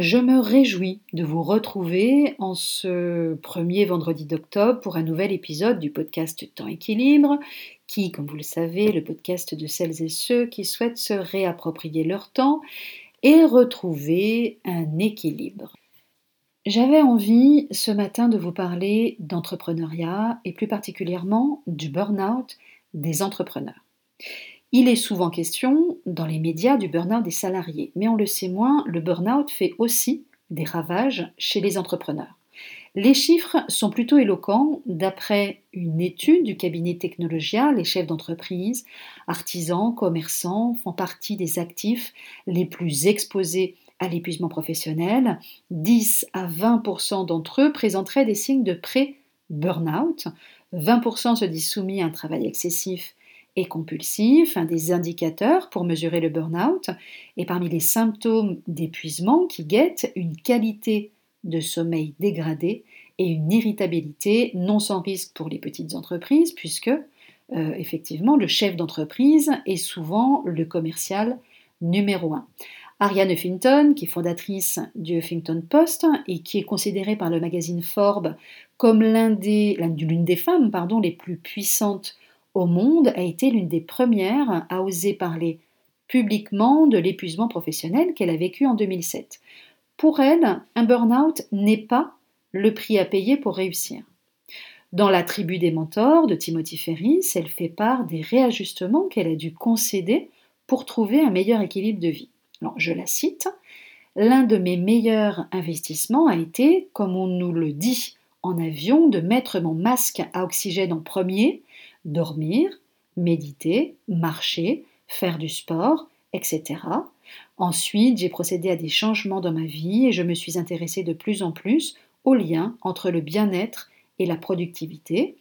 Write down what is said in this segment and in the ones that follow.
Je me réjouis de vous retrouver en ce premier vendredi d'octobre pour un nouvel épisode du podcast Temps Équilibre, qui, comme vous le savez, le podcast de celles et ceux qui souhaitent se réapproprier leur temps et retrouver un équilibre. J'avais envie ce matin de vous parler d'entrepreneuriat et plus particulièrement du burn-out des entrepreneurs. Il est souvent question dans les médias du burn-out des salariés, mais on le sait moins, le burn-out fait aussi des ravages chez les entrepreneurs. Les chiffres sont plutôt éloquents. D'après une étude du cabinet Technologia, les chefs d'entreprise, artisans, commerçants font partie des actifs les plus exposés à l'épuisement professionnel. 10 à 20% d'entre eux présenteraient des signes de pré-burnout. 20% se disent soumis à un travail excessif et compulsif, un des indicateurs pour mesurer le burn-out, et parmi les symptômes d'épuisement qui guettent une qualité de sommeil dégradée et une irritabilité non sans risque pour les petites entreprises, puisque euh, effectivement le chef d'entreprise est souvent le commercial numéro un. Ariane Huffington, qui est fondatrice du Huffington Post et qui est considérée par le magazine Forbes comme l'une des, des femmes pardon, les plus puissantes au monde a été l'une des premières à oser parler publiquement de l'épuisement professionnel qu'elle a vécu en 2007. Pour elle, un burn-out n'est pas le prix à payer pour réussir. Dans la tribu des mentors de Timothy Ferris, elle fait part des réajustements qu'elle a dû concéder pour trouver un meilleur équilibre de vie. Je la cite L'un de mes meilleurs investissements a été, comme on nous le dit en avion, de mettre mon masque à oxygène en premier dormir, méditer, marcher, faire du sport, etc. Ensuite, j'ai procédé à des changements dans ma vie et je me suis intéressée de plus en plus au lien entre le bien-être et la productivité.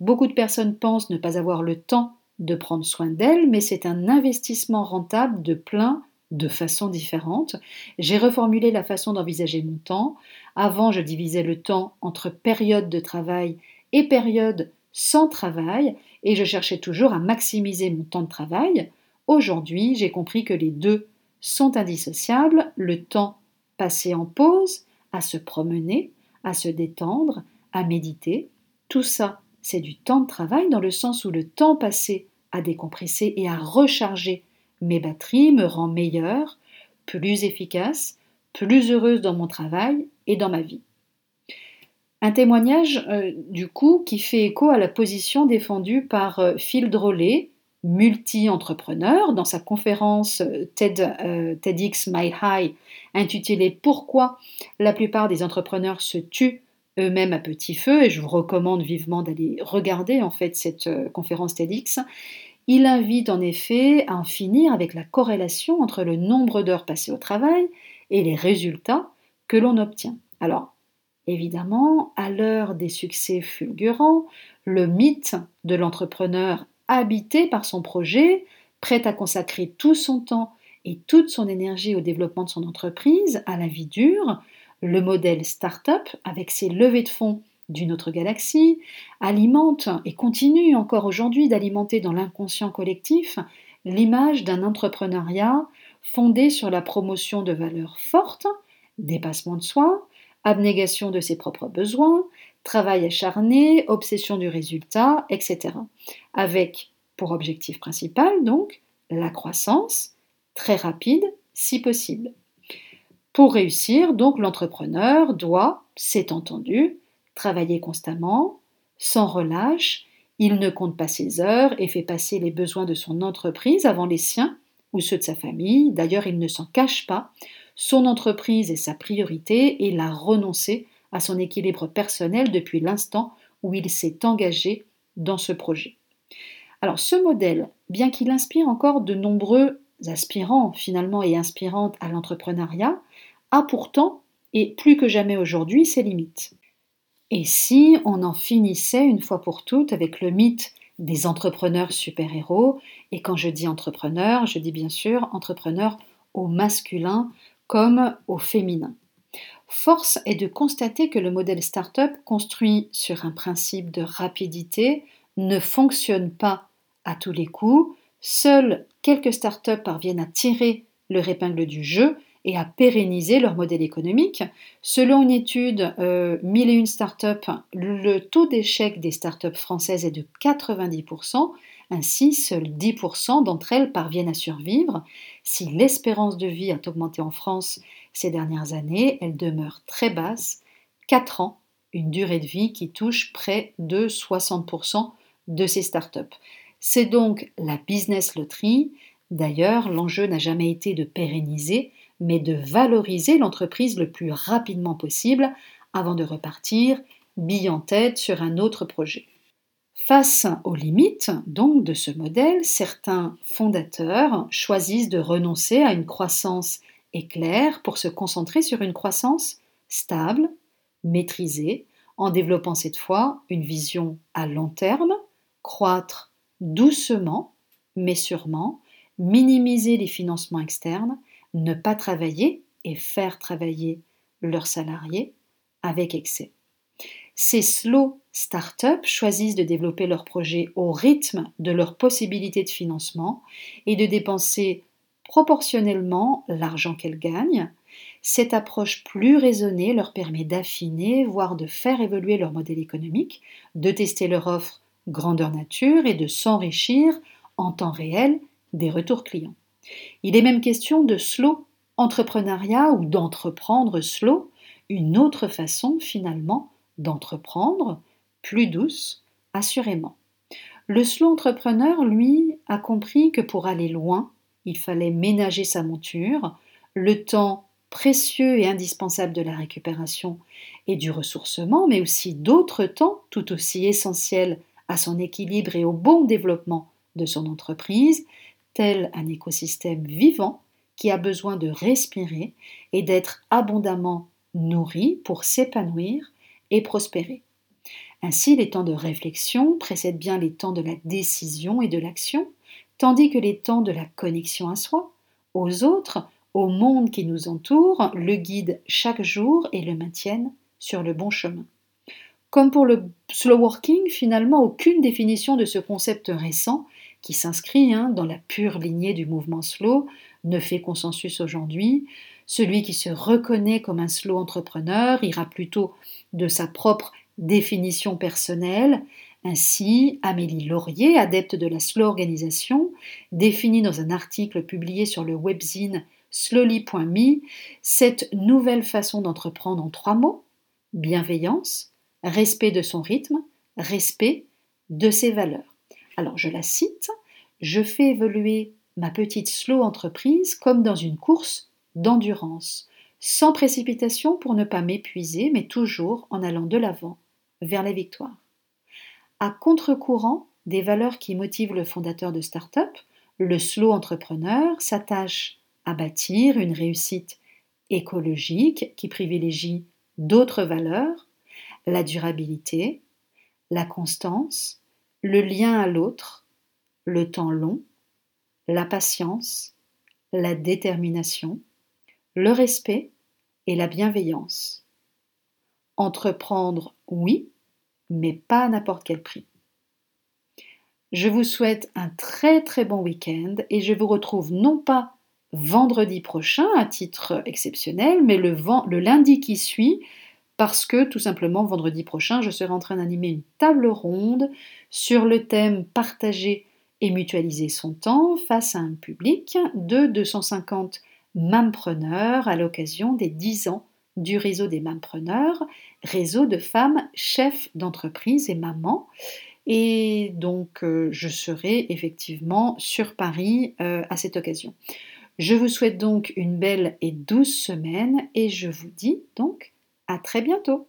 Beaucoup de personnes pensent ne pas avoir le temps de prendre soin d'elles, mais c'est un investissement rentable de plein de façons différentes. J'ai reformulé la façon d'envisager mon temps. Avant, je divisais le temps entre période de travail et période sans travail et je cherchais toujours à maximiser mon temps de travail. Aujourd'hui, j'ai compris que les deux sont indissociables, le temps passé en pause, à se promener, à se détendre, à méditer, tout ça, c'est du temps de travail dans le sens où le temps passé à décompresser et à recharger mes batteries me rend meilleure, plus efficace, plus heureuse dans mon travail et dans ma vie. Un témoignage, euh, du coup, qui fait écho à la position défendue par euh, Phil Drolet, multi-entrepreneur, dans sa conférence euh, TEDx My High, intitulée Pourquoi la plupart des entrepreneurs se tuent eux-mêmes à petit feu, et je vous recommande vivement d'aller regarder en fait cette conférence TEDx. Il invite en effet à en finir avec la corrélation entre le nombre d'heures passées au travail et les résultats que l'on obtient. Alors, Évidemment, à l'heure des succès fulgurants, le mythe de l'entrepreneur habité par son projet, prêt à consacrer tout son temps et toute son énergie au développement de son entreprise, à la vie dure, le modèle start-up, avec ses levées de fonds d'une autre galaxie, alimente et continue encore aujourd'hui d'alimenter dans l'inconscient collectif l'image d'un entrepreneuriat fondé sur la promotion de valeurs fortes, dépassement de soi, abnégation de ses propres besoins, travail acharné, obsession du résultat, etc. Avec pour objectif principal donc la croissance très rapide si possible. Pour réussir, donc l'entrepreneur doit, c'est entendu, travailler constamment, sans relâche, il ne compte pas ses heures et fait passer les besoins de son entreprise avant les siens ou ceux de sa famille. D'ailleurs, il ne s'en cache pas son entreprise est sa priorité et il a renoncé à son équilibre personnel depuis l'instant où il s'est engagé dans ce projet. Alors ce modèle, bien qu'il inspire encore de nombreux aspirants finalement et inspirantes à l'entrepreneuriat, a pourtant, et plus que jamais aujourd'hui, ses limites. Et si on en finissait une fois pour toutes avec le mythe des entrepreneurs super-héros, et quand je dis entrepreneur, je dis bien sûr entrepreneur au masculin comme au féminin. Force est de constater que le modèle start-up construit sur un principe de rapidité ne fonctionne pas à tous les coups. Seules quelques start-up parviennent à tirer le épingle du jeu et à pérenniser leur modèle économique. Selon une étude euh, 1001 startups, le taux d'échec des startups françaises est de 90%, ainsi seuls 10% d'entre elles parviennent à survivre. Si l'espérance de vie a augmenté en France ces dernières années, elle demeure très basse, 4 ans, une durée de vie qui touche près de 60% de ces startups. C'est donc la business lottery. D'ailleurs, l'enjeu n'a jamais été de pérenniser, mais de valoriser l'entreprise le plus rapidement possible avant de repartir, bille en tête, sur un autre projet. Face aux limites donc de ce modèle, certains fondateurs choisissent de renoncer à une croissance éclair pour se concentrer sur une croissance stable, maîtrisée, en développant cette fois une vision à long terme, croître doucement mais sûrement, minimiser les financements externes, ne pas travailler et faire travailler leurs salariés avec excès. Ces slow startups choisissent de développer leurs projets au rythme de leurs possibilités de financement et de dépenser proportionnellement l'argent qu'elles gagnent. Cette approche plus raisonnée leur permet d'affiner, voire de faire évoluer leur modèle économique, de tester leur offre grandeur nature et de s'enrichir en temps réel des retours clients. Il est même question de slow entrepreneuriat ou d'entreprendre slow, une autre façon finalement d'entreprendre, plus douce, assurément. Le slow entrepreneur, lui, a compris que pour aller loin, il fallait ménager sa monture, le temps précieux et indispensable de la récupération et du ressourcement, mais aussi d'autres temps tout aussi essentiels à son équilibre et au bon développement de son entreprise, tel un écosystème vivant qui a besoin de respirer et d'être abondamment nourri pour s'épanouir et prospérer. Ainsi, les temps de réflexion précèdent bien les temps de la décision et de l'action, tandis que les temps de la connexion à soi, aux autres, au monde qui nous entoure, le guident chaque jour et le maintiennent sur le bon chemin. Comme pour le slow working, finalement, aucune définition de ce concept récent, qui s'inscrit hein, dans la pure lignée du mouvement slow, ne fait consensus aujourd'hui. Celui qui se reconnaît comme un slow entrepreneur ira plutôt de sa propre définition personnelle, ainsi, Amélie Laurier, adepte de la slow organisation, définit dans un article publié sur le webzine slowly.me cette nouvelle façon d'entreprendre en trois mots. Bienveillance, respect de son rythme, respect de ses valeurs. Alors je la cite Je fais évoluer ma petite slow entreprise comme dans une course d'endurance, sans précipitation pour ne pas m'épuiser, mais toujours en allant de l'avant vers la victoire à contre-courant des valeurs qui motivent le fondateur de start-up, le slow entrepreneur s'attache à bâtir une réussite écologique qui privilégie d'autres valeurs, la durabilité, la constance, le lien à l'autre, le temps long, la patience, la détermination, le respect et la bienveillance. Entreprendre, oui, mais pas à n'importe quel prix. Je vous souhaite un très très bon week-end et je vous retrouve non pas vendredi prochain à titre exceptionnel, mais le, lundi qui suit, parce que tout simplement vendredi prochain, je serai en train d'animer une table ronde sur le thème partager et mutualiser son temps face à un public de 250 mampreneurs à l'occasion des 10 ans du réseau des mampreneurs, réseau de femmes chefs d'entreprise et mamans. Et donc, euh, je serai effectivement sur Paris euh, à cette occasion. Je vous souhaite donc une belle et douce semaine et je vous dis donc à très bientôt.